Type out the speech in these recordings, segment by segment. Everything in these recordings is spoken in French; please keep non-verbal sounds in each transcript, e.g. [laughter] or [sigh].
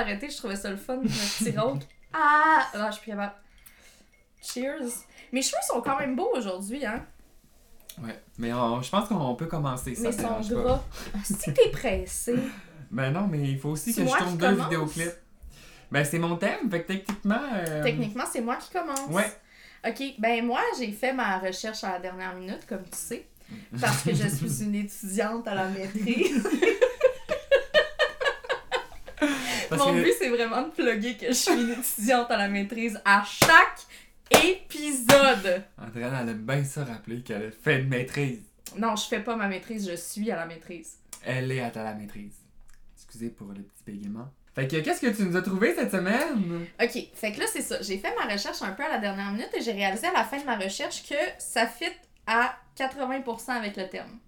d'arrêter, je trouvais ça le fun, le petit [laughs] rôle. Ah! Non, je suis plus capable. Cheers! Mes cheveux sont quand même beaux aujourd'hui, hein? Ouais, mais on- je pense qu'on peut commencer ça. Mais pas. gras. Ah, Si t'es pressé. [laughs] Ben non, mais il faut aussi que je tourne deux commence. vidéoclips. Ben c'est mon thème, fait que techniquement. euh, Techniquement, c'est moi qui commence. Ouais. Ok, ben moi, j'ai fait ma recherche à la dernière minute, comme tu sais, [laughs] parce que je suis une étudiante à la maîtrise. Parce Mon que- but, c'est vraiment de plugger que je suis une étudiante à la maîtrise à chaque épisode. Andréane, elle aime bien ça rappeler qu'elle a fait une maîtrise. Non, je fais pas ma maîtrise, je suis à la maîtrise. Elle est à la maîtrise. Excusez pour le petit bégaiement. Fait que qu'est-ce que tu nous as trouvé cette semaine? Ok, fait que là, c'est ça. J'ai fait ma recherche un peu à la dernière minute et j'ai réalisé à la fin de ma recherche que ça fit à 80% avec le thème.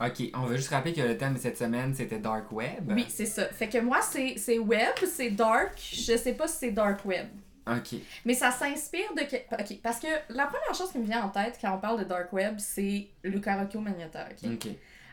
Ok, on va juste rappeler que le thème de cette semaine c'était Dark Web. Oui, c'est ça. Fait que moi, c'est web, c'est dark. Je sais pas si c'est dark web. Ok. Mais ça s'inspire de. Ok, parce que la première chose qui me vient en tête quand on parle de dark web, c'est Luca Rocco Magnotta, ok? Ok.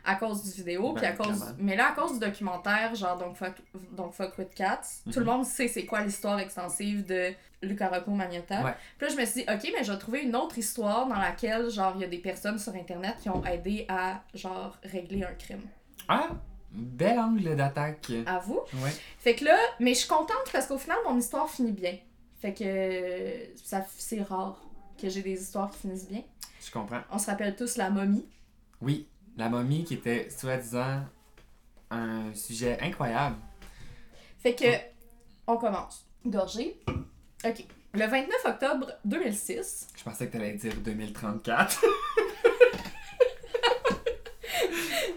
À cause du vidéo, Ben, puis à cause. Mais là, à cause du documentaire, genre donc Fuck, donc Fuck with Cats, tout le Mhm. monde sait c'est quoi l'histoire extensive de Luca Rocco Magnotta. Ouais. Puis là, je me suis dit, ok, mais je vais trouver une autre histoire dans laquelle, genre, il y a des personnes sur Internet qui ont aidé à, genre, régler un crime. Ah! Bel angle d'attaque. À vous? Ouais. Fait que là, mais je suis contente parce qu'au final, mon histoire finit bien. Fait que ça c'est rare que j'ai des histoires qui finissent bien. Je comprends. On se rappelle tous la momie. Oui, la momie qui était soi-disant un sujet incroyable. Fait que on commence. Gorgée. OK. Le 29 octobre 2006, Je pensais que t'allais dire 2034. [laughs]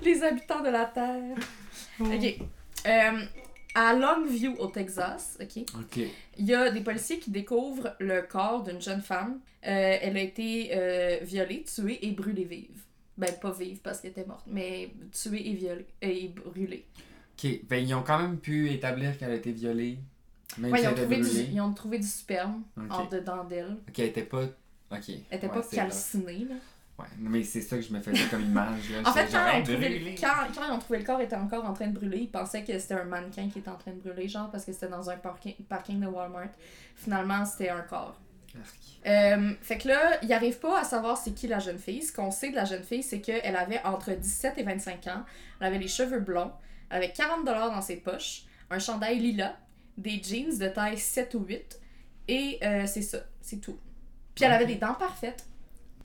les habitants de la Terre. OK. Euh, à Longview, au Texas, OK, Ok. il y a des policiers qui découvrent le corps d'une jeune femme. Euh, elle a été euh, violée, tuée et brûlée vive. Ben, pas vive parce qu'elle était morte, mais tuée et violée. Et brûlée. Ok, ben ils ont quand même pu établir qu'elle a été violée. Même Ouais, si ils, ont elle trouvé du, ils ont trouvé du sperme en dedans d'elle. Ok, elle était pas. Ok. Elle était Ouais, pas calcinée, là. Ouais, mais c'est ça que je me faisais comme image. Là. [laughs] En fait, quand quand, quand ils ont trouvé le corps était encore en train de brûler, ils pensaient que c'était un mannequin qui était en train de brûler, genre parce que c'était dans un parking, parking de Walmart. Finalement, c'était un corps. Euh, fait que là, ils n'arrivent pas à savoir c'est qui la jeune fille. Ce qu'on sait de la jeune fille, c'est qu'elle avait entre 17 et 25 ans. Elle avait les cheveux blonds. Elle avait 40$ dans ses poches. Un chandail lilas. Des jeans de taille 7 ou 8. Et euh, c'est ça. C'est tout. Puis elle avait des dents parfaites.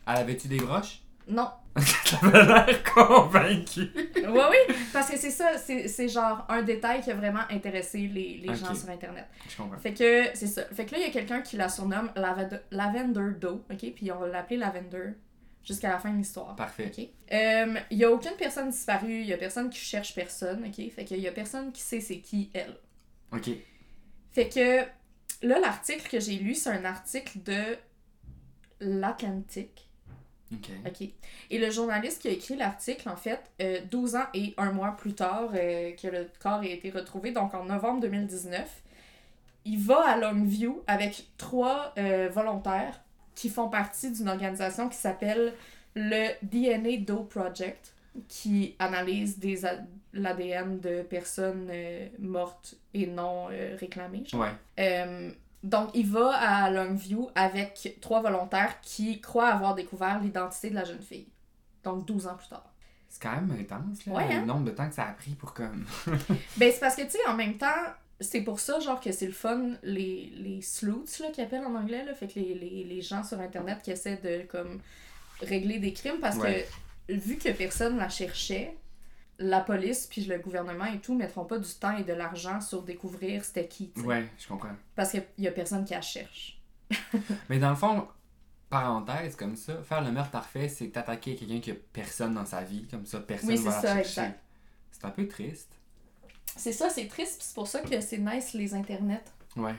Elle avait-tu des broches? Non. [laughs] T'avais l'air convaincu. Oui, oui. Parce que c'est ça. C'est genre un détail qui a vraiment intéressé les, gens sur Internet. Je comprends. Fait que c'est ça. Fait que là, il y a quelqu'un qui la surnomme Lavender, Lavender Doe, ok? Puis on va l'appeler Lavender jusqu'à la fin de l'histoire. Parfait. Ok? Euh, Il y a aucune personne disparue, il y a personne qui cherche personne, ok? Fait qu'il y a personne qui sait c'est qui elle. Ok. Fait que là, l'article que j'ai lu, c'est un article de l'Atlantique. Ok. OK. Et le journaliste qui a écrit l'article, en fait, euh, 12 ans et un mois plus tard euh, que le corps a été retrouvé, donc en novembre 2019, il va à Longview avec trois euh, volontaires qui font partie d'une organisation qui s'appelle le DNA Doe Project, qui analyse des l'ADN de personnes euh, mortes et non réclamées. Ouais. Donc, il va à Longview avec trois volontaires qui croient avoir découvert l'identité de la jeune fille. Donc, 12 ans plus tard. C'est quand même intense, là. Ouais, hein? Le nombre de temps que ça a pris pour comme. [laughs] Ben, c'est parce que, tu sais, en même temps, c'est pour ça, genre, que c'est le fun, les, les sleuths, là, qu'ils appellent en anglais, là. Fait que les, les, les gens sur Internet qui essaient de, comme, régler des crimes parce Ouais. que, vu que personne la cherchait, la police puis le gouvernement et tout mettront pas du temps et de l'argent sur découvrir c'était qui, tu sais. Ouais, je comprends. Parce qu'il y a personne qui la cherche. [laughs] Mais dans le fond, parenthèse comme ça, faire le meurtre parfait, c'est t'attaquer quelqu'un qui a personne dans sa vie. Comme ça, personne Oui, va c'est la ça, chercher. exact. C'est un peu triste. C'est ça, c'est triste, puis c'est pour ça que c'est nice les internets. Ouais.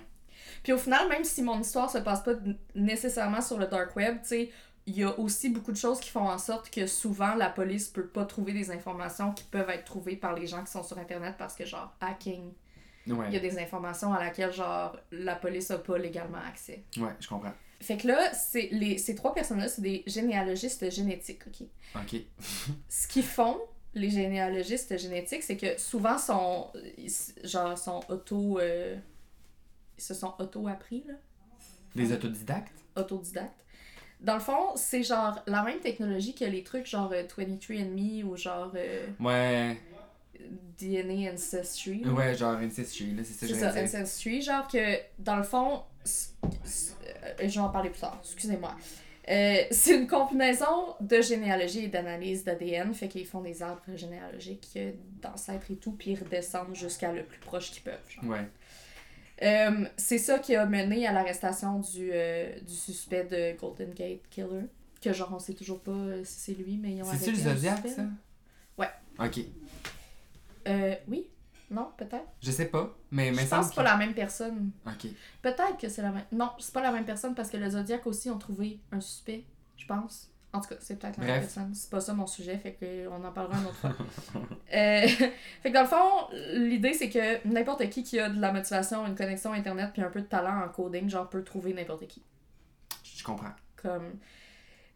Puis au final, même si mon histoire se passe pas nécessairement sur le dark web, tu sais, il y a aussi beaucoup de choses qui font en sorte que souvent la police peut pas trouver des informations qui peuvent être trouvées par les gens qui sont sur internet parce que genre hacking, Ouais. il y a des informations à laquelle genre la police a pas légalement accès. Ouais, je comprends. Fait que là, c'est les ces trois personnes-là, c'est des généalogistes génétiques, OK? Ok. [laughs] Ce qu'ils font, les généalogistes génétiques, c'est que souvent sont genre sont auto euh, ils se sont auto appris là, Les autodidactes? autodidactes. Dans le fond, c'est genre la même technologie que les trucs genre euh, 23andMe ou genre euh, Ouais. DNA Ancestry. Ouais, genre Ancestry, là, c'est ça que C'est ça, dire. Ancestry, genre que dans le fond, euh, je vais en parler plus tard, excusez-moi. Euh, c'est une combinaison de généalogie et d'analyse d'ADN, fait qu'ils font des arbres généalogiques euh, d'ancêtres et tout, puis ils redescendent jusqu'à le plus proche qu'ils peuvent. genre. Ouais. Euh, c'est ça qui a mené à l'arrestation du, euh, du suspect de Golden Gate Killer, que genre on sait toujours pas euh, si c'est lui, mais ils ont C'est-tu le Zodiac, ça? Ouais. Ok. Euh, oui? Non, peut-être? Je sais pas, mais mais Je pense que c'est pas la même personne. Ok. Peut-être que c'est la même. Non, c'est pas la même personne parce que le Zodiac aussi ont trouvé un suspect, je pense. En tout cas, c'est peut-être la même personne. C'est pas ça mon sujet, fait que on en parlera une autre fois. [laughs] Euh, [laughs] fait que dans le fond, l'idée c'est que n'importe qui qui a de la motivation, une connexion internet puis un peu de talent en coding, genre peut trouver n'importe qui. Je comprends. Comme.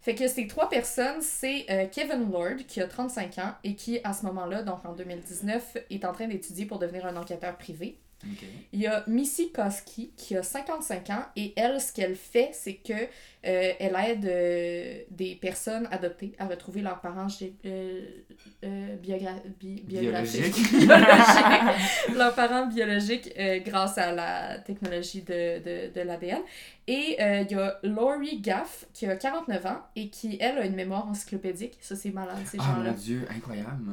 Fait que ces trois personnes, c'est euh, Kevin Lord, qui a 35 ans et qui, à ce moment-là, donc en 2019, est en train d'étudier pour devenir un enquêteur privé. Il y a Missy Koski qui a 55 ans et elle, ce qu'elle fait, c'est que euh, elle aide euh, des personnes adoptées à retrouver leurs parents euh, euh, biogra- bi- biographiques. Biologique. Biologiques. [laughs] leurs parents biologiques grâce à la technologie de, de, de l'ADN. Et il y a Laurie Gaff qui a 49 ans et qui, elle, a une mémoire encyclopédique. Ça, c'est malade, ces Ah gens-là. mon dieu, incroyable.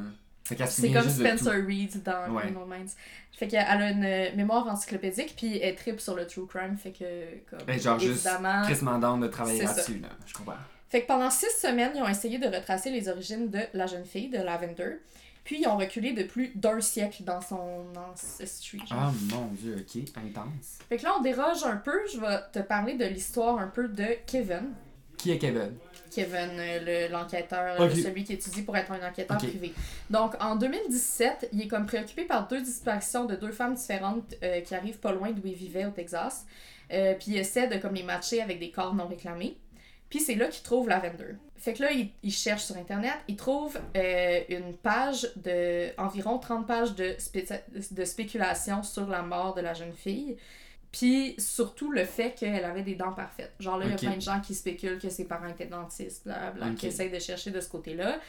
C'est comme. Spencer Reed dans Ouais. Criminal Minds. Fait qu'elle a une euh, mémoire encyclopédique, puis elle tripe sur le true crime, fait que, comme, Ben, genre juste évidemment... Chris de travailler là-dessus, là. Je comprends. Fait que pendant six semaines, ils ont essayé de retracer les origines de la jeune fille, de Lavender, puis ils ont reculé de plus d'un siècle dans son ancestry. Ah mon dieu, ok, intense. Fait que là, on déroge un peu, je vais te parler de l'histoire un peu de Kevin. Qui est Kevin? Kevin, euh, le- l'enquêteur, euh, Ok. celui qui étudie pour être un enquêteur privé. Donc, en 2017, il est comme préoccupé par deux disparitions de deux femmes différentes euh, qui arrivent pas loin d'où il vivait au Texas. Euh, puis il essaie de comme les matcher avec des corps non réclamés. Puis c'est là qu'il trouve Lavender. Fait que là, il, il cherche sur Internet, il trouve euh, une page de environ 30 pages de, spécia- de spéculation sur la mort de la jeune fille. Puis surtout le fait qu'elle avait des dents parfaites. Genre là, il y a plein de gens qui spéculent que ses parents étaient dentistes, blablabla, Ok. qui essayent de chercher de ce côté-là.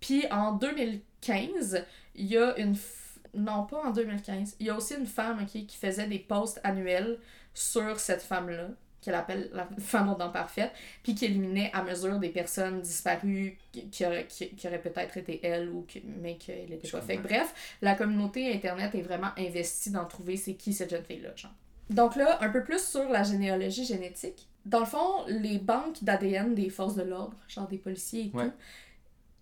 Puis en 2015, il y a une... f- Non, pas en 2015. Il y a aussi une femme qui faisait des posts annuels sur cette femme-là, qu'elle appelle la [laughs] femme aux dents parfaites, puis qui éliminait à mesure des personnes disparues qui, auraient, qui- qui auraient peut-être été elle, ou que, mais qu'elle n'était pas fait. comprends. Bref, la communauté Internet est vraiment investie dans trouver c'est qui cette jeune fille-là, genre. Donc là, un peu plus sur la généalogie génétique. Dans le fond, les banques d'ADN des forces de l'ordre, genre des policiers et Ouais. tout,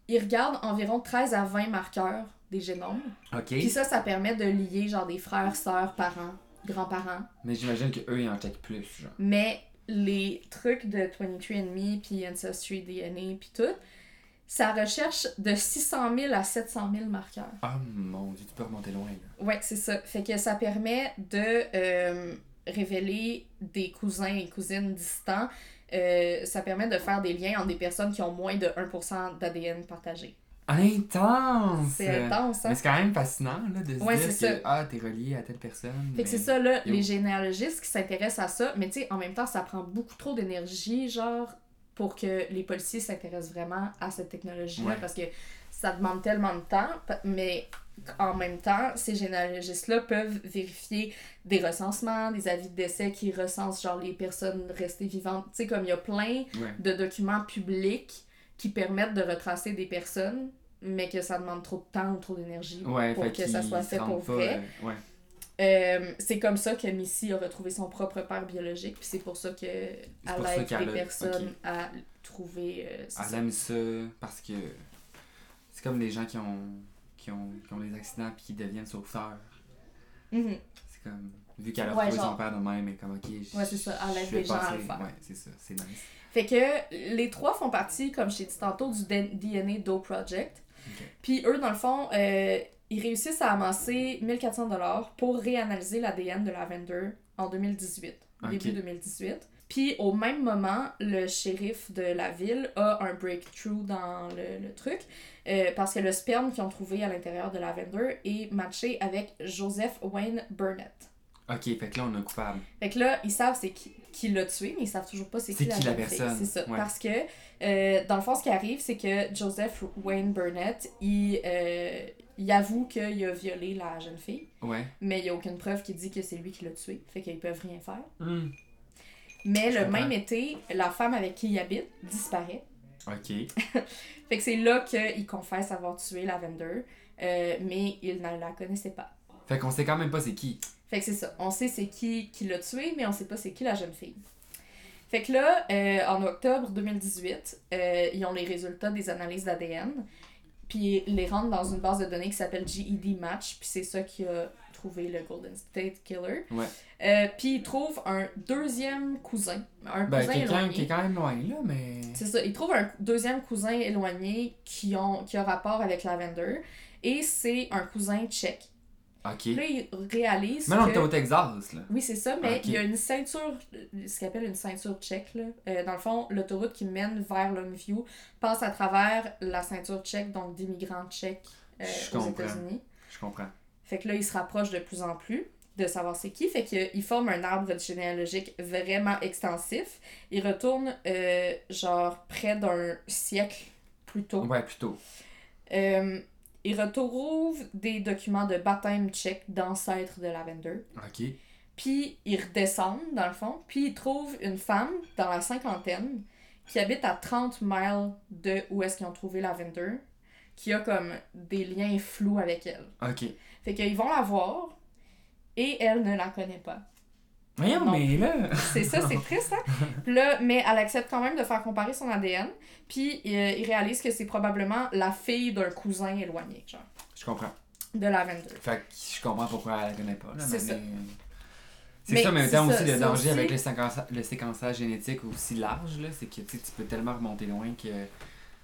ils regardent environ 13 à 20 marqueurs des génomes. Ok. Puis ça, ça permet de lier genre des frères, sœurs, parents, grands-parents. Mais j'imagine qu'eux, ils en checkent plus, genre. Mais les trucs de 23andMe, puis Ancestry DNA, puis tout, ça recherche de 600 000 à 700 000 marqueurs. Ah mon dieu, tu peux remonter loin, là. Ouais, c'est ça. Fait que ça permet de euh, révéler des cousins et cousines distants. Euh, ça permet de faire des liens entre des personnes qui ont moins de 1% d'ADN partagé. Intense! C'est intense, hein? Mais c'est quand même fascinant, là, de se Ouais, dire que, ça. ah, t'es relié à telle personne. Fait que c'est ça, là, Yo. les généalogistes qui s'intéressent à ça, mais tu sais, en même temps, ça prend beaucoup trop d'énergie, genre, pour que les policiers s'intéressent vraiment à cette technologie-là, Ouais. parce que ça demande tellement de temps, mais en même temps, ces généalogistes-là peuvent vérifier des recensements, des avis de décès qui recensent, genre, les personnes restées vivantes. Tu sais, comme il y a plein Ouais. de documents publics qui permettent de retracer des personnes, mais que ça demande trop de temps ou trop d'énergie Ouais, pour que ça soit fait pour pas, vrai. euh, ouais. Euh, c'est comme ça que Missy a retrouvé son propre père biologique, puis c'est pour ça qu'elle pour ça aide qu'elle des a- personnes ok. à trouver. euh, Elle ça. aime ça parce que c'est comme les gens qui ont, qui ont, qui ont des accidents puis qui deviennent sauveteurs. Mhm. C'est comme, vu qu'elle a Ouais, retrouvé genre. son père de même, mais comme, ok, je- Ouais, c'est ça, elle aide les gens à le faire. Ouais, c'est ça, c'est nice. Fait que les trois font partie, comme je t'ai dit tantôt, du DNA Do Project. Puis eux, dans le fond, euh, ils réussissent à amasser 1400$ pour réanalyser l'ADN de Lavender en 2018, Ok. début 2018. Puis au même moment, le shérif de la ville a un breakthrough dans le, le truc euh, parce que le sperme qu'ils ont trouvé à l'intérieur de Lavender est matché avec Joseph Wayne Burnett. Ok, fait que là, on a coupable. Fait que là, ils savent c'est qui, qui l'a tué, mais ils savent toujours pas c'est qui, qui la fille. personne, C'est ça. ouais. Parce que, euh, dans le fond, ce qui arrive, c'est que Joseph Wayne Burnett, il, euh, il avoue qu'il a violé la jeune fille, Ouais. mais il n'y a aucune preuve qui dit que c'est lui qui l'a tué. Fait qu'ils peuvent rien faire. Hmm. Mais Je le comprends. même été, la femme avec qui il habite disparaît. Ok. [laughs] Fait que c'est là qu'il confesse avoir tué Lavender, euh, mais il ne la connaissait pas. Fait qu'on sait quand même pas c'est qui. Fait que c'est ça. On sait c'est qui qui l'a tué, mais on sait pas c'est qui la jeune fille. Fait que là, euh, en octobre 2018, euh, ils ont les résultats des analyses d'ADN, puis ils les rentrent dans une base de données qui s'appelle GED Match, puis c'est ça qui a trouvé le Golden State Killer. Ouais. Euh, puis ils trouvent un deuxième cousin, un Ben, cousin éloigné. qui est quand même loin, là, mais. C'est ça, ils trouvent un deuxième cousin éloigné qui, ont, qui a rapport avec Lavender, et c'est un cousin tchèque. Ok. Là, ils réalisent Mais non, que... t'es au Texas, là. Oui, c'est ça, mais il y a une ceinture, ce qu'on appelle une ceinture tchèque. Là. Euh, dans le fond, l'autoroute qui mène vers Longview passe à travers la ceinture tchèque, donc d'immigrants tchèques euh, Je aux comprends. États-Unis. Je comprends. Fait que là, ils se rapprochent de plus en plus de savoir c'est qui. Fait qu'ils forment un arbre généalogique vraiment extensif. Ils retournent, euh, genre, près d'un siècle plus tôt. Ouais, plutôt. Euh, ils retrouvent des documents de baptême tchèque d'ancêtres de Lavender. Ok. Puis ils redescendent, dans le fond, puis ils trouvent une femme dans la cinquantaine qui habite à 30 miles de où est-ce qu'ils ont trouvé Lavender, qui a comme des liens flous avec elle. Ok. Fait qu'ils vont la voir et elle ne la connaît pas. Mais là. C'est ça, c'est triste, hein? Puis [laughs] là, mais elle accepte quand même de faire comparer son ADN, puis euh, ils réalisent que c'est probablement la fille d'un cousin éloigné, genre, Je comprends. de Lavender. Fait que je comprends pourquoi elle la connaît pas, là. C'est ça. C'est ça, mais en même temps aussi le danger aussi- avec le, séquença- le séquençage génétique aussi large, là, c'est que tu peux tellement remonter loin que.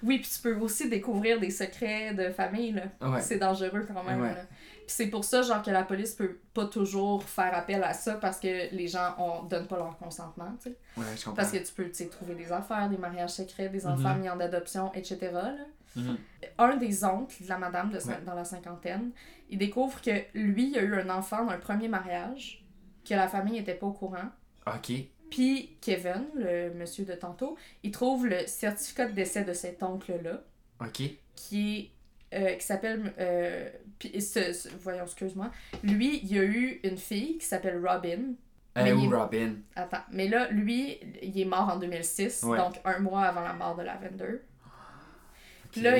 Oui, puis tu peux aussi découvrir des secrets de famille, là. Ouais. C'est dangereux quand même. Ouais. là. Puis c'est pour ça, genre, que la police peut pas toujours faire appel à ça parce que les gens on, donnent pas leur consentement, tu sais. Ouais, je comprends. Parce que tu peux, tu sais, trouver des affaires, des mariages secrets, des Mhm. enfants mis en adoption, etc. là. Mhm. Un des oncles de la madame de, Ouais. dans la cinquantaine, il découvre que lui, il a eu un enfant d'un premier mariage, que la famille était pas au courant. Ok. Puis Kevin, le monsieur de tantôt, il trouve le certificat de décès de cet oncle-là Ok. qui est euh, qui s'appelle euh, puis ce- ce- voyons excuse-moi lui il y a eu une fille qui s'appelle Robin Mais Euh, il- ou Robin. attends mais là lui il est mort en 2006 Ouais. donc un mois avant la mort de Lavender puis là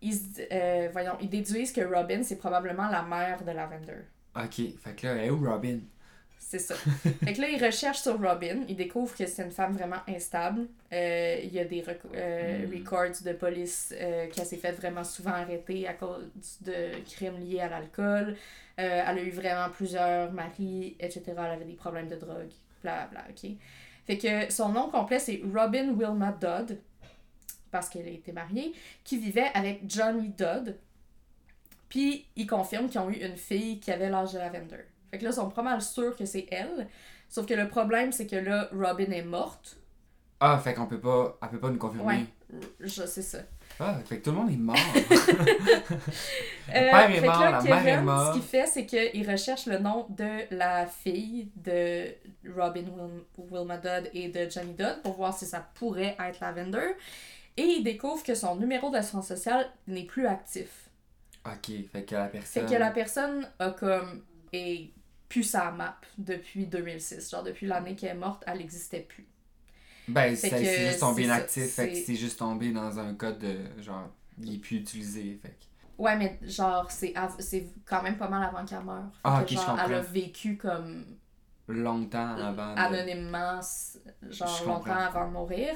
ils, euh, voyons ils déduisent que Robin c'est probablement la mère de Lavender Ok. Fait que là, elle est où Robin? C'est ça. [laughs] Fait que là ils recherchent sur Robin. Ils découvrent que c'est une femme vraiment instable. Euh, il y a des rec- euh, Mm. records de police euh, qu'elle s'est fait vraiment souvent arrêter à cause de crimes liés à l'alcool. Euh, elle a eu vraiment plusieurs maris etc elle avait des problèmes de drogue bla bla ok. Fait que son nom complet c'est Robin Wilma Dodd parce qu'elle a été mariée qui vivait avec Johnny Dodd. Puis ils confirment qu'ils ont eu une fille qui avait l'âge de Lavender fait que là ils sont pas mal sûrs que c'est elle sauf que le problème c'est que là Robin est morte Ah, fait qu'on peut pas. Elle peut pas nous confirmer. Ouais. je sais ça Ah, fait que tout le monde est mort. [laughs] [laughs] Euh, père est fait que mort, là, la Kevin, mère est morte. Ce qu'il fait, c'est qu'il recherche le nom de la fille de Robin Wil- Wilma Dodd et de Johnny Dodd pour voir si ça pourrait être Lavender. Et il découvre que son numéro d'assurance sociale n'est plus actif. ok. Fait que la Fait personne. que la personne a comme. est plus sa map depuis 2006. Genre, depuis l'année qu'elle est morte, elle n'existait plus. Ben, c'est juste tombé inactif. Fait que c'est- juste tombé dans un code de. Genre, il est plus utilisé. Fait que. Ouais, mais genre, c'est quand même pas mal avant qu'elle meure. Ah, que, ok, je genre, elle a comprends. vécu comme Longtemps avant. de- anonymement, genre longtemps comprends. avant de mourir.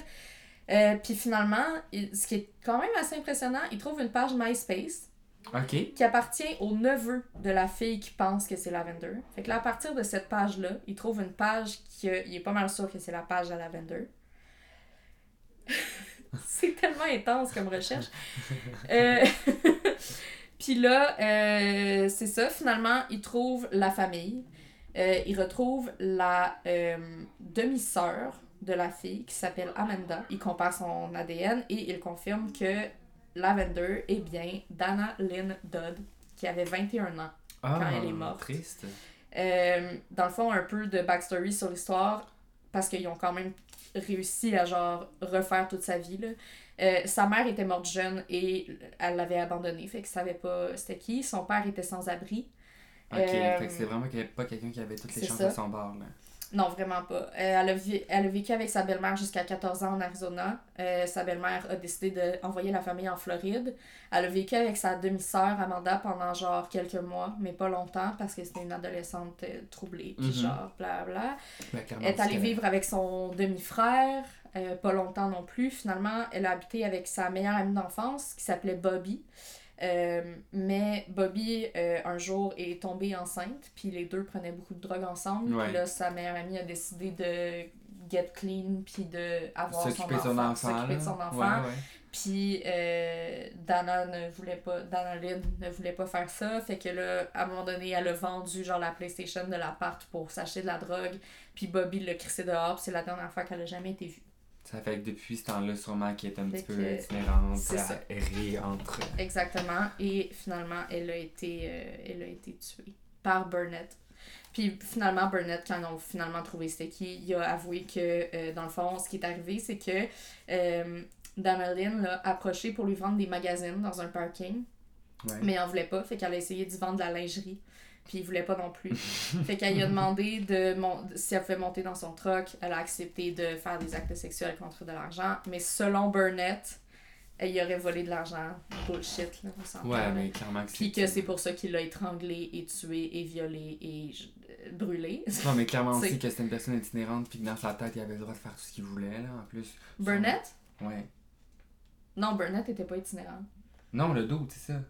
Euh, Puis finalement, il- ce qui est quand même assez impressionnant, il trouve une page MySpace Ok. qui appartient au neveu de la fille qui pense que c'est Lavender. Fait que là, à partir de cette page-là, il trouve une page qui a- il est pas mal sûr que c'est la page de Lavender. [laughs] c'est tellement intense comme recherche. [laughs] Euh, [laughs] Puis là, euh, c'est ça, finalement, il trouve la famille. Euh, il retrouve la euh, demi-sœur de la fille qui s'appelle Amanda. Il compare son ADN et il confirme que Lavender est bien Dana Lynn Dodd, qui avait 21 ans Ah, quand elle est morte. Triste. Euh, dans le fond, un peu de backstory sur l'histoire, parce qu'ils ont quand même réussi à genre refaire toute sa vie. Là. Euh, sa mère était morte jeune et elle l'avait abandonné, fait que savait pas c'était qui. Son père était sans abri. Ok, Euh, fait que c'est vraiment qu'il avait pas quelqu'un qui avait toutes les chances ça. à son bord, là. Non, vraiment pas. Euh, elle, a vi- elle a vécu avec sa belle-mère jusqu'à 14 ans en Arizona. Euh, sa belle-mère a décidé d'envoyer la famille en Floride. Elle a vécu avec sa demi-sœur Amanda pendant genre quelques mois, mais pas longtemps parce que c'était une adolescente euh, troublée, puis Mhm. genre bla Ben, Elle est allée vivre avec son demi-frère, pas longtemps non plus. Finalement, elle a habité avec sa meilleure amie d'enfance qui s'appelait Bobby. Euh, mais Bobby, euh, un jour, est tombée enceinte, puis les deux prenaient beaucoup de drogue ensemble. Ouais. Puis là, sa meilleure amie a décidé de get clean, puis de avoir son S'occuper de enfant. son enfant. s'occuper de son enfant. Puis euh, Dana ne voulait pas, Dana Lynn ne voulait pas faire ça. Fait que là, à un moment donné, elle a vendu genre la PlayStation de l'appart pour s'acheter de la drogue. Puis Bobby l'a crissé dehors. Puis c'est la dernière fois qu'elle a jamais été vue. Ça fait que depuis ce temps-là, sûrement qu'elle est un Fait petit peu itinérante, c'est à ça. errer entre. Exactement. Et finalement, elle a été, euh, elle a été tuée par Burnett. Puis finalement, Burnett, quand ils ont finalement trouvé c'était qui, il a avoué que, euh, dans le fond, ce qui est arrivé, c'est que euh, l'a approché pour lui vendre des magazines dans un parking. Ouais. Mais elle en voulait pas, fait qu'elle a essayé d'y vendre de la lingerie. Puis il voulait pas non plus. [laughs] fait qu'elle lui a demandé de mon... si elle pouvait monter dans son truck. Elle a accepté de faire des actes sexuels contre de l'argent. Mais selon Burnett, elle y aurait volé de l'argent. Bullshit, là, on s'entend. Ouais, mais clairement que c'est. Puis que c'est pour ça qu'il l'a étranglé et tué et violé et euh, brûlé. Non, mais clairement [laughs] C'est- aussi que c'était une personne itinérante, puis que dans sa tête, il avait le droit de faire tout ce qu'il voulait, là, en plus. Burnett? Ouais. Non, Burnett était pas itinérant. Non, le dos, c'est ça.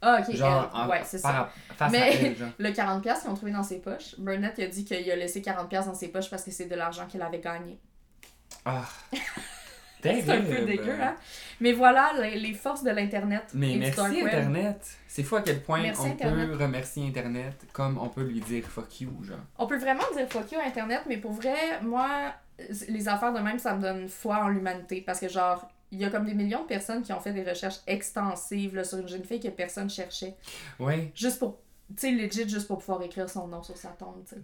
Ah, ok, Genre, elle. en- ouais, c'est ça. face Mais- à elle, [laughs] genre. Le 40$ qu'ils ont trouvé dans ses poches, Burnett il a dit qu'il a laissé 40$ dans ses poches parce que c'est de l'argent qu'il avait gagné. Ah. [laughs] C'est un peu dégueu, hein? Mais voilà les, les forces de l'Internet. Mais et merci. Internet. C'est fou à quel point Merci, on Internet. peut remercier Internet comme on peut lui dire fuck you, genre. On peut vraiment dire fuck you Internet, mais pour vrai, moi, les affaires de même, ça me donne foi en l'humanité. Parce que, genre, il y a comme des millions de personnes qui ont fait des recherches extensives là, sur une jeune fille que personne cherchait. Ouais, Juste pour, tu sais, legit, juste pour pouvoir écrire son nom sur sa tombe, tu sais.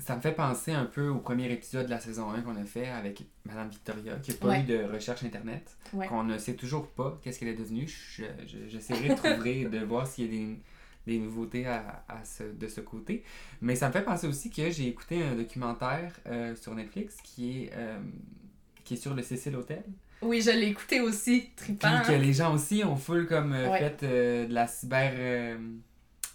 ça me fait penser un peu au premier épisode de la saison 1 qu'on a fait avec Madame Victoria, qui n'a pas Ouais. eu de recherche Internet, Ouais. qu'on ne sait toujours pas qu'est-ce qu'elle est devenue. Je- je- J'essaierai de trouver, de voir s'il y a des, des nouveautés à, à ce, de ce côté. Mais ça me fait penser aussi que j'ai écouté un documentaire euh, sur Netflix qui est, euh, qui est sur le Cecil Hotel. Oui, je l'ai écouté aussi, Puis trippant. que hein. les gens aussi ont full comme euh, Ouais. fait euh, de la cyber. euh,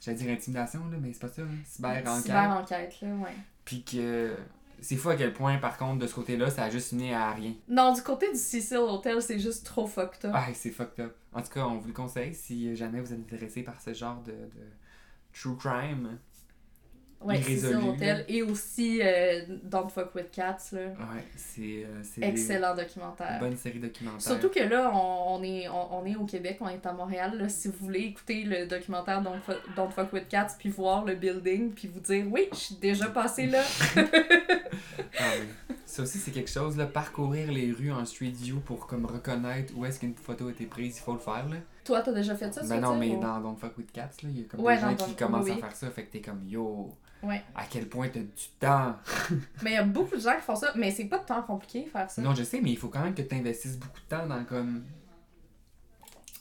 J'allais dire intimidation, là, mais c'est pas ça. hein, Cyber enquête. Cyber-enquête, là, ouais. Puis que c'est fou à quel point, par contre, de ce côté-là, ça a juste mené à rien. Non, du côté du Cecil Hotel, c'est juste trop fucked up. Ah, c'est fucked up. En tout cas, on vous le conseille si jamais vous êtes intéressé par ce genre de, de true crime. Ouais, irrésolu, Hotel. Et aussi euh, Don't Fuck With Cats, là. Ouais, c'est euh, des Excellent documentaire. bonnes séries documentaires. Surtout que là, on, on est, on, on est au Québec, on est à Montréal. Là, si vous voulez écouter le documentaire Don't, Fu- Don't Fuck With Cats, puis voir le building, puis vous dire oui, je suis déjà passé là. [laughs] Ah oui. Ça aussi, c'est quelque chose, là, parcourir les rues en street view pour comme reconnaître où est-ce qu'une photo a été prise, il faut le faire, là. Toi, t'as déjà fait ça, Ben non, mais ou- dans Don't Fuck With Cats, là, il y a comme Ouais, des gens qui commencent oui, à faire ça, fait que t'es comme yo, Ouais. à quel point t'as du temps? [laughs] Mais il y a beaucoup de gens qui font ça, mais c'est pas de temps compliqué faire ça. Non, je sais, mais il faut quand même que t'investisses beaucoup de temps dans comme.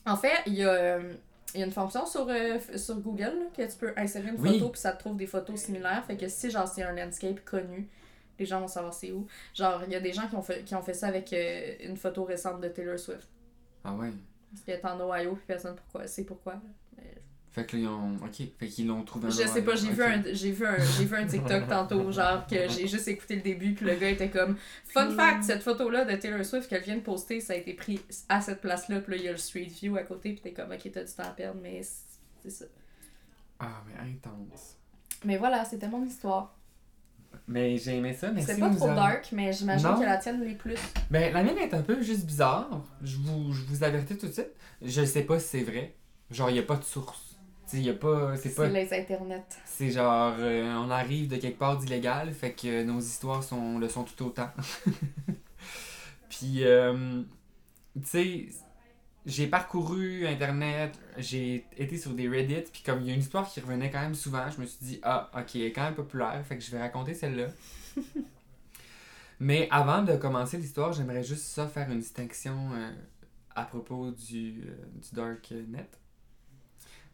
En fait, il y a, euh, il y a une fonction sur, euh, sur Google là, que tu peux insérer une Oui. photo puis ça te trouve des photos similaires. Fait que si genre c'est un landscape connu, les gens vont savoir c'est où. Genre, il y a des gens qui ont fait, qui ont fait ça avec euh, une photo récente de Taylor Swift. Ah ouais. Parce qu'elle est en Ohio puis personne pourquoi, sait pourquoi. Mais Fait que là, ils ont. Ok. Fait qu'ils l'ont trouvé en Je sais pas, j'ai vu, un, j'ai, vu un, j'ai vu un TikTok [laughs] tantôt, genre que j'ai juste écouté le début, puis le gars était comme Fun fact, cette photo-là de Taylor Swift qu'elle vient de poster, ça a été pris à cette place-là, puis là il y a le Street View à côté, puis t'es comme Ok, t'as du temps à perdre, mais c'est c'est ça. Ah, mais intense. Mais voilà, c'était mon histoire. Mais j'ai aimé ça, merci. C'est pas trop dark, mais j'imagine que la tienne l'est plus. Ben, la mienne est un peu juste bizarre. Je vous, je vous avertis tout de suite. Je sais pas si c'est vrai. Genre, il a pas de source. Y a pas. C'est pas. C'est les internets. C'est genre, euh, on arrive de quelque part d'illégal, fait que nos histoires sont, le sont tout autant. [laughs] Puis, euh, tu sais, j'ai parcouru Internet, j'ai été sur des Reddit, puis comme il y a une histoire qui revenait quand même souvent, je me suis dit, ah, ok, elle est quand même populaire, fait que je vais raconter celle-là. [laughs] Mais avant de commencer l'histoire, j'aimerais juste ça faire une distinction euh, à propos du, euh, du Dark Net.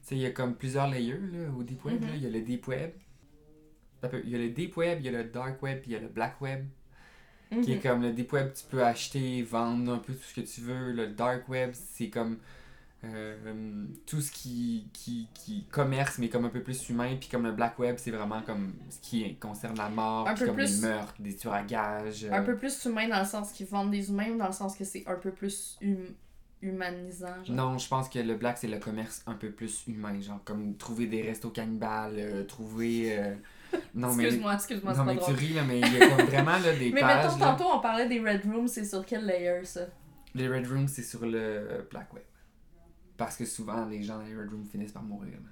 Tu sais, il y a comme plusieurs layers là, au Deep Web. là. Mhm. Il y a le Deep Web. Il y a le Deep Web, il y a le Dark Web, puis il y a le Black Web. Qui est Mhm. comme le Deep Web, tu peux acheter, vendre un peu tout ce que tu veux. Le Dark Web, c'est comme euh, tout ce qui, qui, qui commerce, mais comme un peu plus humain. Puis comme le Black Web, c'est vraiment comme ce qui concerne la mort, Un peu comme plus- les meurtres, des tueurs à gages. Un euh, peu plus humain dans le sens qu'ils vendent des humains ou dans le sens que c'est un peu plus hum- humanisant. Genre? Non, je pense que le black, c'est le commerce un peu plus humain. Genre, comme trouver des restos cannibales, euh, trouver. euh, Non, mais. excuse-moi, excuse-moi, Non, mais tu ris, là, mais il y a comme vraiment là, des [laughs] Mais pages. mettons, là. tantôt, on parlait des Red Rooms, c'est sur quel layer ça? Les Red Rooms, c'est sur le Black Web. Parce que souvent, les gens dans les Red Rooms finissent par mourir. là.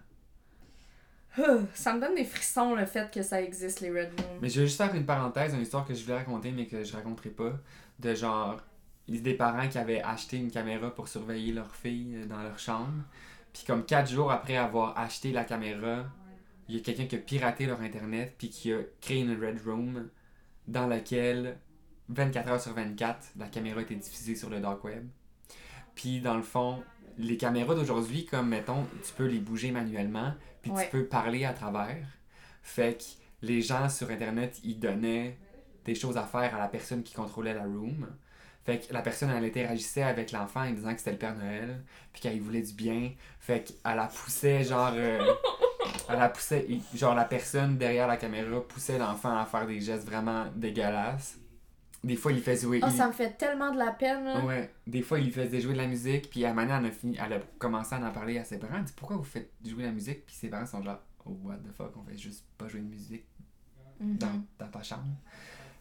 Ça me donne des frissons le fait que ça existe, les Red Rooms. Mais je vais juste faire une parenthèse, une histoire que je voulais raconter, mais que je raconterai pas. De genre, des parents qui avaient acheté une caméra pour surveiller leur fille euh, dans leur chambre. Puis comme quatre jours après avoir acheté la caméra, il y a quelqu'un qui a piraté leur internet, puis qui a créé une Red Room dans laquelle 24 heures sur 24, la caméra était diffusée sur le dark web. Puis dans le fond, les caméras d'aujourd'hui, comme mettons, tu peux les bouger manuellement, puis Ouais. tu peux parler à travers. Fait que les gens sur internet, ils donnaient des choses à faire à la personne qui contrôlait la room. Fait que la personne, elle interagissait avec l'enfant en disant que c'était le Père Noël, puis qu'elle voulait du bien. Fait qu'elle la poussait, genre. euh, [laughs] elle la poussait, genre la personne derrière la caméra poussait l'enfant à faire des gestes vraiment dégueulasses. Des fois, il faisait jouer. Oh, il- ça me fait tellement de la peine, là. Ouais, des fois, il lui faisait jouer de la musique, puis à un moment elle a, fini, elle a commencé à en parler à ses parents. Elle dit Pourquoi vous faites jouer de la musique? Puis ses parents sont genre Oh, what the fuck, on fait juste pas jouer de musique Mhm. dans, dans ta chambre.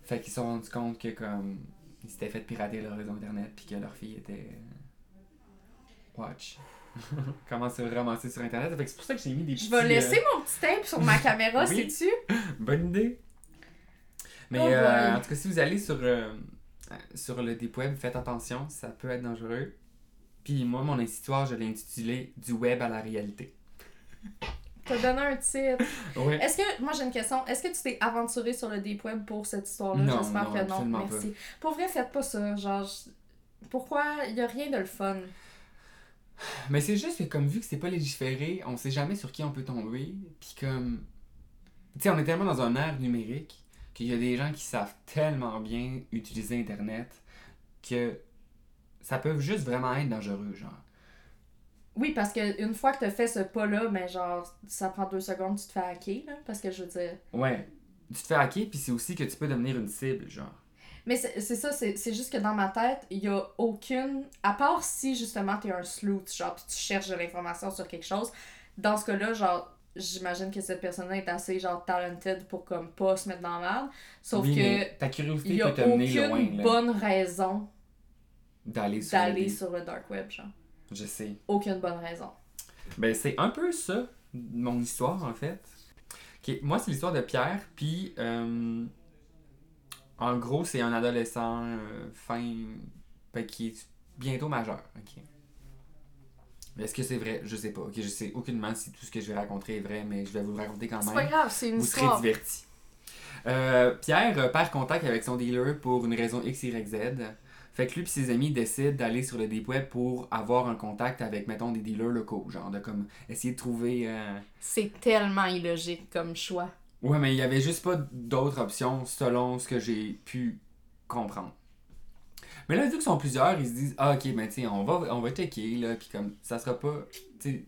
Fait qu'ils se sont rendus compte que, comme, ils s'étaient fait pirater leur réseau internet, puis que leur fille était. euh, Watch. [laughs] Comment se ramasser sur internet. Fait c'est pour ça que j'ai mis des petits. Je vais euh, laisser mon petit tape sur ma [laughs] caméra, Oui. sais-tu? [laughs] Bonne idée. Mais Oh euh, en tout cas, si vous allez sur, euh, sur le deep web, faites attention, ça peut être dangereux. Puis moi, mon histoire, je l'ai intitulé Du web à la réalité. T'as donné un titre. Ouais. Est-ce que, moi j'ai une question, est-ce que tu t'es aventuré sur le Deep Web pour cette histoire-là? J'espère que non, merci. Pour vrai, faites pas ça. Genre, pourquoi? Il y a rien de le fun? Mais c'est juste que, comme vu que c'est pas légiféré, on sait jamais sur qui on peut tomber. Puis comme. Tu sais, on est tellement dans un ère numérique qu'il y a des gens qui savent tellement bien utiliser Internet que ça peut juste vraiment être dangereux, genre. Oui, parce que une fois que t'as fait ce pas-là, ben genre, ça prend deux secondes, tu te fais hacker, là. Parce que je veux dire. Ouais. Tu te fais hacker, puis c'est aussi que tu peux devenir une cible, genre. Mais c'est ça, c'est juste que dans ma tête, il y a aucune. À part si justement t'es un sleuth, genre, pis tu cherches de l'information sur quelque chose. Dans ce cas-là, genre, j'imagine que cette personne-là est assez, genre, talented pour comme pas se mettre dans la merde. Sauf Oui, que. mais ta curiosité y a peut te mener loin, là, bonne raison d'aller sur sur le dark web, genre. Je sais. Aucune bonne raison. Ben, c'est un peu ça, mon histoire, en fait. Ok, Moi, c'est l'histoire de Pierre, puis euh, en gros, c'est un adolescent euh, fin, ben, qui est bientôt majeur. ok. Mais Est-ce que c'est vrai? Je sais pas. Ok, je sais aucunement si tout ce que je vais raconter est vrai, mais je vais vous le raconter quand C'est même. pas grave, c'est une vous serez histoire. divertis. Euh, Pierre perd contact avec son dealer pour une raison X, Y, Z. Fait que lui et ses amis décident d'aller sur le deep web pour avoir un contact avec, mettons, des dealers locaux. Genre de comme essayer de trouver. euh, C'est tellement illogique comme choix. Ouais, mais il y avait juste pas d'autres options selon ce que j'ai pu comprendre. Mais là, vu qu'ils sont plusieurs, ils se disent Ah, ok, ben sais, on va, on va checker, là, puis comme ça sera pas. Tu sais,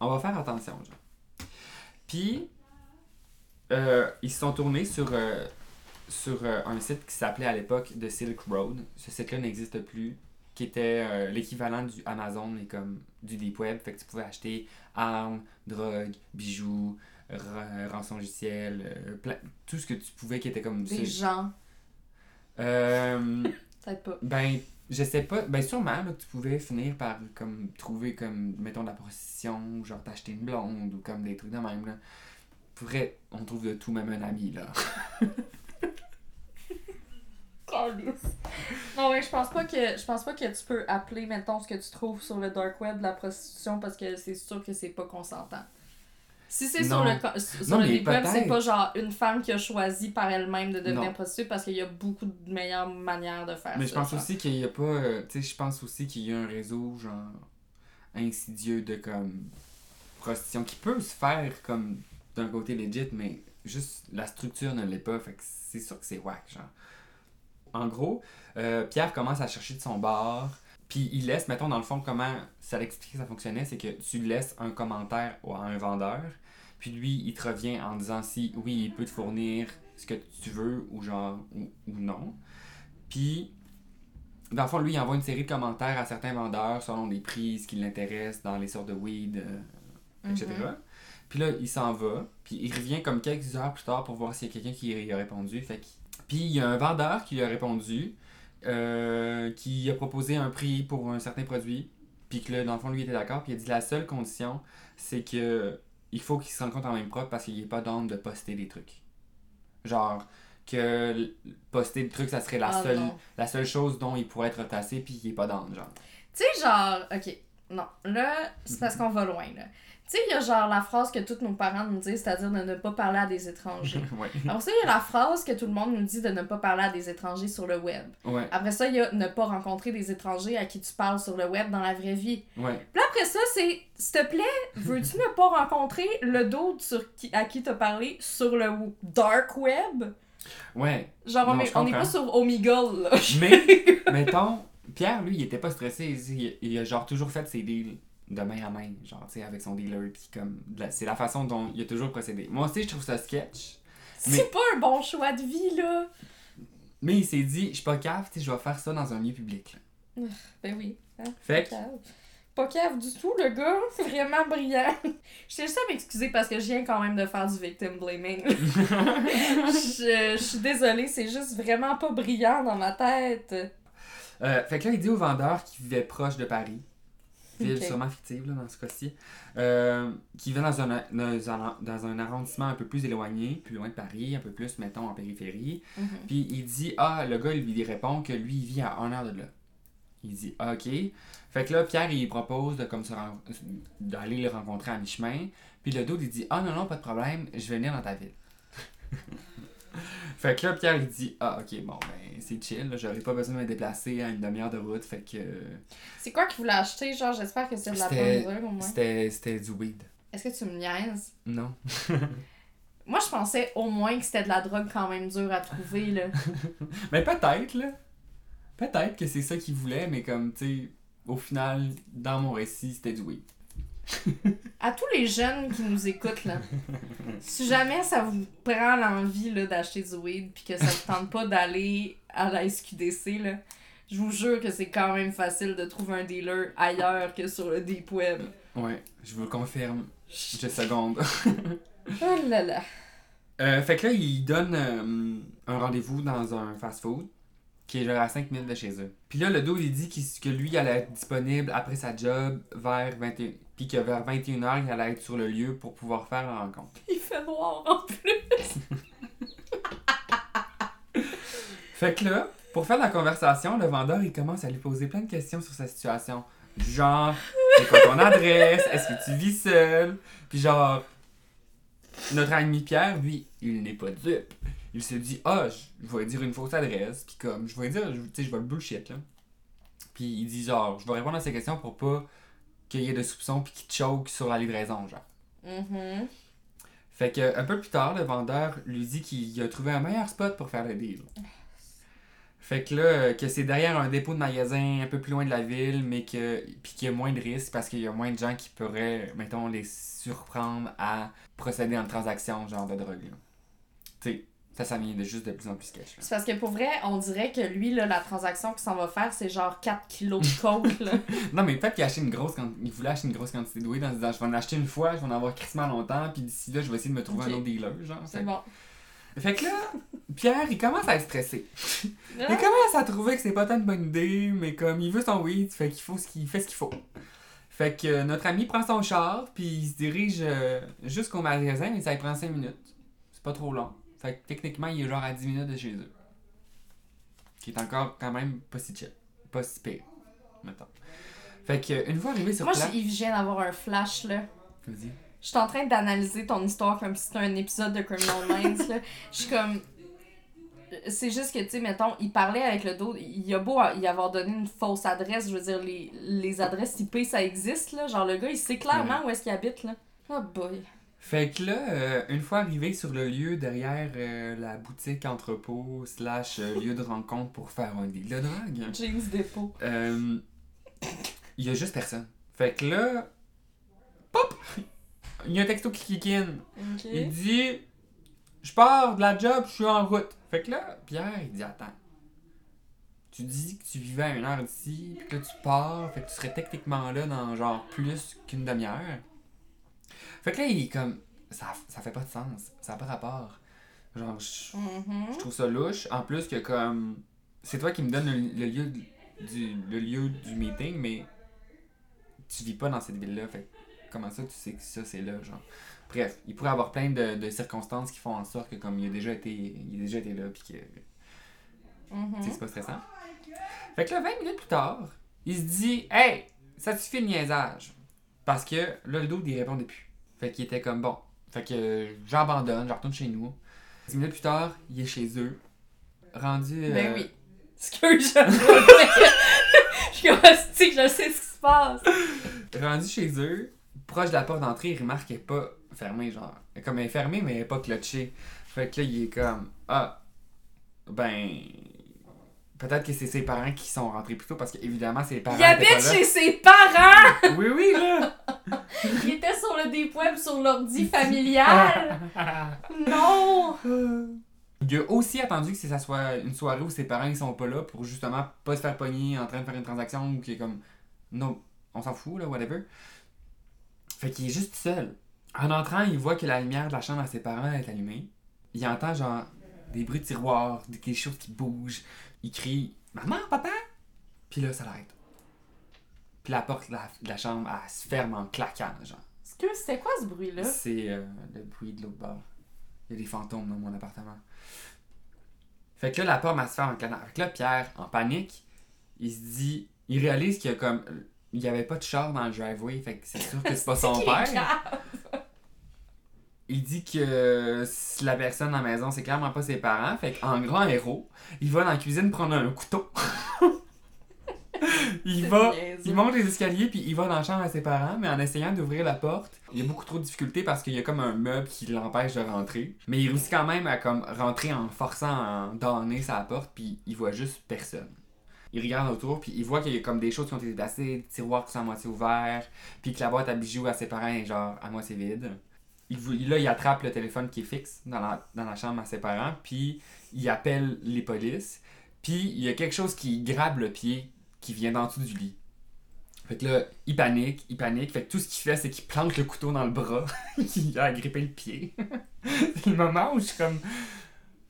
on va faire attention, genre. Puis, euh, ils se sont tournés sur, euh, sur euh, un site qui s'appelait à l'époque The Silk Road. Ce site-là n'existe plus, qui était euh, l'équivalent du Amazon, mais comme du Deep Web. Fait que tu pouvais acheter armes, drogue, bijoux, ra- rançon logiciel, euh, tout ce que tu pouvais qui était comme Des gens, Euh, [laughs] peut-être pas. ben, je sais pas, ben sûrement là, que tu pouvais finir par comme trouver comme mettons de la prostitution, genre t'acheter une blonde ou comme des trucs de même là. Vrai, on trouve de tout même un ami là. [laughs] non mais je pense pas que je pense pas que tu peux appeler mettons ce que tu trouves sur le dark web de la prostitution parce que c'est sûr que c'est pas consentant. Si c'est sur le sur Non, le deep web, c'est pas genre une femme qui a choisi par elle-même de devenir Non. prostituée parce qu'il y a beaucoup de meilleures manières de faire Mais ça. je pense genre. aussi qu'il y a pas. euh, tu sais, je pense aussi qu'il y a un réseau, genre, insidieux de comme. prostitution qui peut se faire comme d'un côté legit, mais juste la structure ne l'est pas. Fait que c'est sûr que c'est whack, genre. En gros, euh, Pierre commence à chercher de son bar, puis il laisse, mettons, dans le fond, comment ça l'expliquait que ça fonctionnait, c'est que tu laisses un commentaire à un vendeur, puis lui, il te revient en disant si oui, il peut te fournir ce que tu veux ou genre ou, ou non. Puis, dans le fond, lui, il envoie une série de commentaires à certains vendeurs selon les prix, ce qui l'intéresse dans les sortes de weed, euh, etc. Mhm. Puis là, il s'en va, puis il revient comme quelques heures plus tard pour voir s'il y a quelqu'un qui y a répondu. Fait que- Puis il y a un vendeur qui lui a répondu, euh, qui a proposé un prix pour un certain produit, puis que là, dans le fond, lui était d'accord, puis il a dit la seule condition, c'est que il faut qu'il se rende compte en même propre parce qu'il n'est pas d'homme de poster des trucs. Genre, que poster des trucs, ça serait la, Ah, seule, non. la seule chose dont il pourrait être retassé, puis il est pas d'homme, genre. Tu sais, genre, ok, non, là, c'est parce qu'on va loin, là. Tu sais, il y a genre la phrase que tous nos parents nous disent, c'est-à-dire de ne pas parler à des étrangers. [laughs] ouais. Après ça, il y a la phrase que tout le monde nous dit de ne pas parler à des étrangers sur le web. Ouais, Après ça, il y a ne pas rencontrer des étrangers à qui tu parles sur le web dans la vraie vie. ouais. Puis là, après ça, c'est s'il te plaît, veux-tu ne pas rencontrer le dude sur qui, à qui t'as parlé sur le dark web? Ouais. Genre, on est- on n'est pas sur Omegle, là. Mais, [laughs] mettons, Pierre, lui, il était pas stressé. Il, il a genre toujours fait ses deals de main à main, genre, tu sais, avec son dealer. Puis comme, c'est la façon dont il a toujours procédé. Moi aussi, je trouve ça sketch. Mais- C'est pas un bon choix de vie, là. Mais il s'est dit, je suis pas cave, tu sais, je vais faire ça dans un lieu public. là. Ben oui. Hein? Fait Cave. Pas cave du tout, le gars. [laughs] Vraiment brillant. Je tiens juste à m'excuser parce que je viens quand même de faire du victim blaming. [laughs] je, je suis désolée, c'est juste vraiment pas brillant dans ma tête. Euh, fait que là, il dit au vendeur qui vivait proche de Paris, ville sûrement fictive là, dans ce cas-ci, euh, qui vivait dans un, dans, un, dans un arrondissement un peu plus éloigné, plus loin de Paris, un peu plus, mettons, en périphérie. Mhm. Puis il dit Ah, le gars, il lui répond que lui, il vit à 1 heure de là. Il dit Ah, Ok. Fait que là, Pierre, il propose de comme d'aller le rencontrer à mi-chemin. Puis le dos, il dit Ah, non, non, pas de problème, je vais venir dans ta ville. [laughs] fait que là, Pierre, il dit Ah, ok, bon, ben, c'est chill, j'aurais pas besoin de me déplacer à une demi-heure de route. Fait que. C'est quoi qu'il voulait acheter? Genre, j'espère que c'est de la C'était- mesure au moins. C'était c'était du weed. Est-ce que tu me niaises? Non. [laughs] Moi, je pensais au moins que c'était de la drogue quand même dure à trouver, là. [laughs] Mais peut-être, là. Peut-être que c'est ça qu'il voulait, mais comme, tu sais, au final, dans mon récit, c'était du weed. À tous les jeunes qui nous écoutent, là, si jamais ça vous prend l'envie d'acheter du weed puis que ça ne tente pas d'aller à la SQDC, là, je vous jure que c'est quand même facile de trouver un dealer ailleurs que sur le deep web. Ouais, je vous le confirme. Je seconde. [laughs] Oh là là. Euh, fait que là, il donne euh, un rendez-vous dans un fast-food qui est genre à 5 minutes de chez eux. Puis là, le dos, il dit que lui, il allait être disponible après sa job vers 21... Puis que vers 21h, il allait être sur le lieu pour pouvoir faire la rencontre. Il fait noir en plus. [laughs] Fait que là, pour faire la conversation, le vendeur, il commence à lui poser plein de questions sur sa situation. Du genre, c'est quoi ton adresse? Est-ce que tu vis seul? Puis genre, notre ami Pierre, lui, il n'est pas dupe. Il se dit, ah, je vais dire une fausse adresse. Puis comme, je vais dire, je- tu sais, je vais le bullshit, là. Puis il dit genre, je vais répondre à ces questions pour pas qu'il y ait de soupçons puis qu'il te choke sur la livraison, genre. Mhm. Fait que un peu plus tard, le vendeur lui dit qu'il a trouvé un meilleur spot pour faire le deal. Fait que là, que c'est derrière un dépôt de magasin un peu plus loin de la ville, mais que puis qu'il y a moins de risques parce qu'il y a moins de gens qui pourraient, mettons, les surprendre à procéder à une transaction genre de drogue. là. Tu sais, ça, ça vient de juste de plus en plus là. C'est parce que pour vrai, on dirait que lui, là, la transaction qu'il s'en va faire, c'est genre 4 kilos de coke, là. [laughs] Non, mais peut-être qu'il acheté une grosse quantité, il voulait acheter une grosse quantité de weed en se disant je vais en acheter une fois, je vais en avoir crissement longtemps, puis d'ici là, je vais essayer de me trouver un autre dealer, genre. Fait C'est bon. Fait que là, Pierre, il commence à être stressé. [laughs] Il commence à trouver que c'est pas tant une bonne idée, mais comme il veut son weed, fait qu'il faut ce qu'il fait ce qu'il faut. Fait que euh, notre ami prend son char, puis il se dirige euh, jusqu'au magasin, mais ça lui prend 5 minutes. C'est pas trop long. Fait que techniquement, il est genre à 10 minutes de chez eux. Qui est encore quand même pas si chill. Pas si pire, mettons. Fait que une fois arrivé sur Moi, place. j'ai- je viens d'avoir un flash, là. Vas-y. Je suis en train d'analyser ton histoire comme si c'était un épisode de Criminal [laughs] Minds, là. Je suis comme... C'est juste que, tu sais, mettons, il parlait avec le dos, il a beau y avoir donné une fausse adresse, je veux dire, les, les adresses IP, ça existe, là. Genre, le gars, il sait clairement où est-ce qu'il habite, là. Oh boy. Fait que là, euh, une fois arrivé sur le lieu derrière euh, la boutique entrepôt slash euh, lieu de rencontre pour faire un deal de drogue, James Depot. euh, il y a juste personne. Fait que là, pop! Il y a un texto qui kick in. Il dit Je pars de la job, je suis en route. Fait que là, Pierre, il dit Attends. Tu dis que tu vivais à une heure d'ici, puis que là tu pars, fait que tu serais techniquement là dans genre plus qu'une demi-heure. Fait que là, il est comme Ça, ça fait pas de sens, ça a pas rapport. Genre, je, Mhm. je trouve ça louche. En plus que comme c'est toi qui me donne le, le lieu du le lieu du meeting, mais tu vis pas dans cette ville-là. Fait que comment ça tu sais que ça c'est là, genre? Bref, il pourrait y avoir plein de, de circonstances qui font en sorte que comme il a déjà été il a déjà été là puis que Mhm. tu sais, c'est pas stressant. Fait que là 20 minutes plus tard, il se dit "Hey, ça suffit le niaisage?" Parce que là le dos il répondait plus. Fait qu'il était comme bon. Fait que euh, j'abandonne, je retourne chez nous. 10 minutes plus tard, il est chez eux. Rendu Ben euh, oui. Excuse, je [laughs] Je suis comme, Asti, je sais ce qui se passe. Rendu chez eux, proche de la porte d'entrée, il remarque qu'elle est pas fermée, genre. Comme elle est fermée, mais elle est pas clutchée. Fait que là, il est comme Ah, ben. Peut-être que c'est ses parents qui sont rentrés plus tôt parce qu'évidemment, ses parents. Il habite pas là. chez ses parents! [laughs] Oui, oui, là! Il était sur le deep web sur l'ordi [laughs] familial! [laughs] non! Il a aussi attendu que ça soit une soirée où ses parents ils sont pas là pour justement pas se faire pogner en train de faire une transaction ou qui est comme non, on s'en fout là, whatever. Fait qu'il est juste seul. En entrant, il voit que la lumière de la chambre à ses parents est allumée. Il entend genre des bruits de tiroirs, des choses qui bougent. Il crie Maman, papa? Puis là, ça l'arrête. Puis la porte de la, la chambre, elle se ferme en claquant, genre. C'était quoi ce bruit-là? C'est euh, le bruit de l'autre bord. Il y a des fantômes dans mon appartement. Fait que là, la porte elle se ferme en claquant. Fait que là, Pierre, en panique, il se dit. Il réalise qu'il y a comme. Il n'y avait pas de char dans le driveway, fait que c'est sûr que c'est pas [laughs] son père. Il dit que la personne à la maison, c'est clairement pas ses parents. Fait qu'en grand héros, il va dans la cuisine prendre un couteau. [laughs] il va. Il monte les escaliers puis il va dans la chambre à ses parents, mais en essayant d'ouvrir la porte, il y a beaucoup trop de difficultés parce qu'il y a comme un meuble qui l'empêche de rentrer. Mais il réussit quand même à comme rentrer en forçant à donner sa porte puis il voit juste personne. Il regarde autour puis il voit qu'il y a comme des choses qui ont été placées, des tiroirs qui sont à moitié ouverts, puis que la boîte à bijoux à ses parents est genre à moitié vide. Il, là, il attrape le téléphone qui est fixe dans la, dans la chambre à ses parents, puis il appelle les polices, puis il y a quelque chose qui grabe le pied qui vient d'en dessous du lit. Fait que là, il panique, il panique. Fait que tout ce qu'il fait, c'est qu'il plante le couteau dans le bras. [laughs] il a agrippé le pied. c'est [laughs] le moment où je suis comme.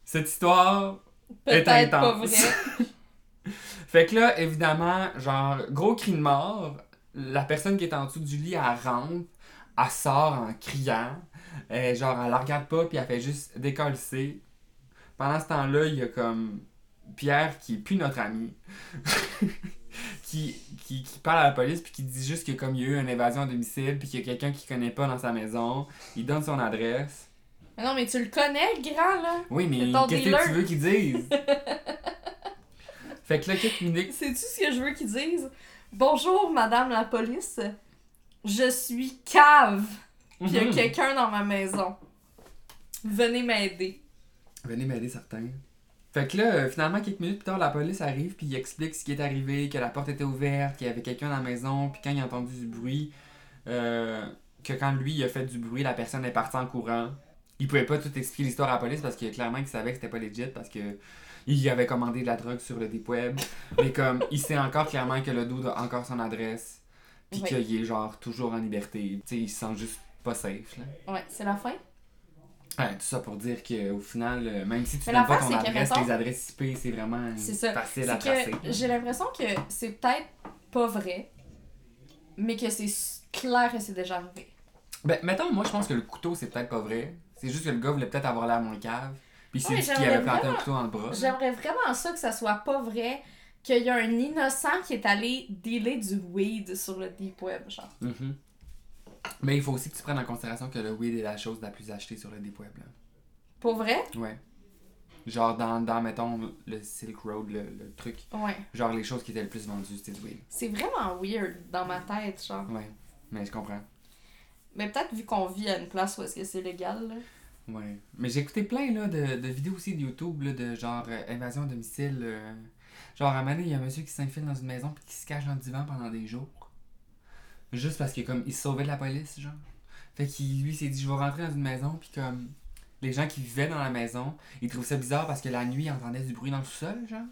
Cette histoire est pas intense. vrai. [laughs] Fait que là, évidemment, genre, gros cri de mort. La personne qui est en dessous du lit, elle rentre, elle sort en criant. Euh, genre, elle la regarde pas, puis elle fait juste décoller. Pendant ce temps-là, il y a comme Pierre, qui est plus notre ami, [laughs] qui, qui, qui parle à la police, puis qui dit juste que comme il y a eu une évasion à domicile, puis qu'il y a quelqu'un qu'il connaît pas dans sa maison, il donne son adresse. Mais non, mais tu le connais, le grand, là? Oui, mais qu'est-ce que tu veux qu'il dise? [laughs] fait que là, quelques minutes. Sais-tu ce que je veux qu'ils disent? Bonjour, madame la police. Je suis cave. Puis il y a Mhm. quelqu'un dans ma maison. Venez m'aider. Venez m'aider certains. Fait que là, euh, finalement, quelques minutes plus tard, la police arrive puis il explique ce qui est arrivé, que la porte était ouverte, qu'il y avait quelqu'un dans la maison, puis quand il a entendu du bruit, euh, que quand lui il a fait du bruit, la personne est partie en courant. Il pouvait pas tout expliquer l'histoire à la police parce que clairement il savait que c'était pas legit parce que il avait commandé de la drogue sur le deep web. Mais comme il sait encore clairement que le dude a encore son adresse, puis Oui. qu'il est genre toujours en liberté. Tu sais, il se sent juste pas safe là. Ouais, c'est la fin? Ouais, tout ça pour dire qu'au final, euh, même si tu donnes pas ton c'est adresse, les adresses IP, c'est vraiment C'est facile à C'est tracer. j'ai l'impression que c'est peut-être pas vrai, mais que c'est clair que c'est déjà arrivé. Ben, mettons, moi, je pense que le couteau, c'est peut-être pas vrai. C'est juste que le gars voulait peut-être avoir l'air moins cave. Puis il s'est Ouais, qu'il avait planté un couteau dans le bras. J'aimerais vraiment ça que ça soit pas vrai, qu'il y a un innocent qui est allé dealer du weed sur le deep web, genre. Mhm. Mais il faut aussi que tu prennes en considération que le weed est la chose la plus achetée sur le deep web. Là. Pour vrai? Ouais. Genre, dans, dans mettons, le Silk Road, le, le truc. Ouais. Genre, les choses qui étaient le plus vendues, c'était du weed. C'est vraiment weird dans ma tête, genre. Ouais. Mais je comprends. Mais peut-être vu qu'on vit à une place où est-ce que c'est légal, là. Ouais. Mais j'ai écouté plein là, de, de vidéos aussi de YouTube là, de genre euh, invasion à domicile. euh, Genre, à un moment donné, il y a un monsieur qui s'infile dans une maison puis qui se cache dans le divan pendant des jours. Juste parce que comme il se sauvait de la police, genre. Fait qu'il lui s'est dit je vais rentrer dans une maison puis comme les gens qui vivaient dans la maison, ils trouvaient ça bizarre parce que la nuit ils entendaient du bruit dans le sous-sol, genre.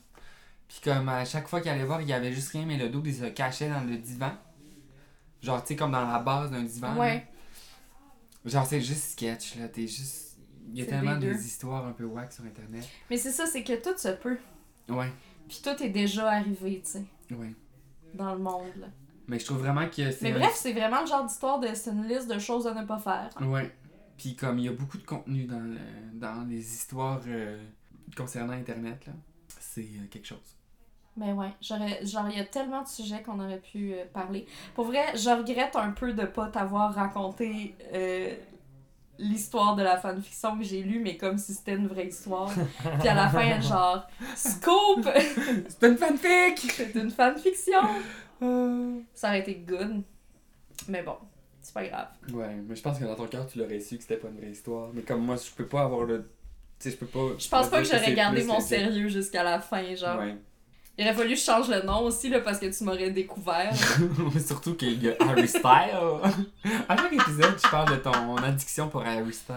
Puis comme à chaque fois qu'il allait voir, il y avait juste rien mais le dos il se cachait dans le divan. Genre tu sais comme dans la base d'un divan. là. Ouais. Genre, c'est juste sketch, là. T'es juste. Il y a tellement des histoires un peu wack sur internet. Mais c'est ça, c'est que tout se peut. Ouais, Puis tout est déjà arrivé, tu sais, ouais. dans le monde, là. Mais je trouve vraiment que c'est. Mais bref, c'est vraiment le genre d'histoire de. C'est une liste de choses à ne pas faire. Ouais. Puis comme il y a beaucoup de contenu dans, le- dans les histoires euh, concernant internet, là. C'est euh, quelque chose. Mais ouais, j'aurais, genre, il y a tellement de sujets qu'on aurait pu euh, parler. Pour vrai, je regrette un peu de pas t'avoir raconté euh, l'histoire de la fanfiction que j'ai lue, mais comme si c'était une vraie histoire. Puis à la fin, genre, scoop! [laughs] C'est une fanfic! C'est une fanfiction! Euh. Ça aurait été good. Mais bon, c'est pas grave. Ouais, mais je pense que dans ton cœur, tu l'aurais su que c'était pas une vraie histoire. Mais comme moi, je peux pas avoir le. Tu sais, je peux pas. Je pense pas que j'aurais gardé mon sérieux jusqu'à la fin, genre. Ouais. Il aurait fallu que je change le nom aussi, là, parce que tu m'aurais découvert. [laughs] Surtout qu'il y a Harry Styles. à chaque épisode, je parle de ton addiction pour Harry Styles.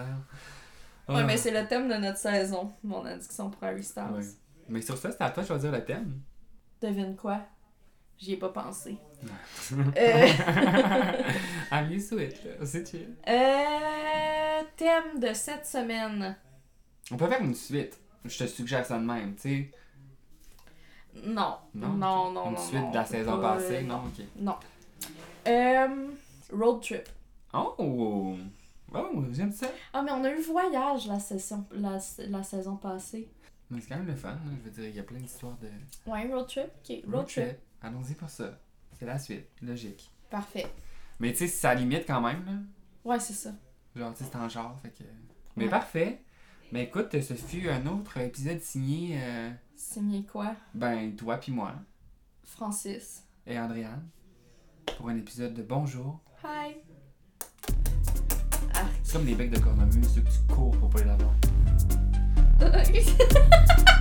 Ouais, Ah. mais c'est le thème de notre saison, mon addiction pour Harry Styles. Ouais. Mais sur ça, c'est à toi de choisir le thème. Devine quoi? J'y ai pas pensé. Euh, I'm used to it. C'est chill. euh, thème de cette semaine. On peut faire une suite. Je te suggère ça de même, tu sais. Non. Non? Non, non, Une non. suite non, de la saison pas, passée, euh, non? Ok. Non. Euh, road trip. Oh! Oh, j'aime ça. Ah, mais on a eu voyage la, session, la, la saison passée. Mais c'est quand même le fun, là. Je veux dire, il y a plein d'histoires de. Ouais, road trip. Ok, road, trip. Allons-y pour ça. C'est la suite, logique. Parfait. Mais tu sais, ça limite quand même, là. Ouais, c'est ça. Genre, tu sais, c'est en genre, fait que. Mais Ouais. parfait. Mais écoute, ce fut un autre épisode signé, euh, Signé quoi? ben, toi puis moi Francis. et Andréane, pour un épisode de Bonjour. Hi. C'est comme des becs de cornemuse, ceux que tu cours pour pas les avoir. [laughs] [laughs]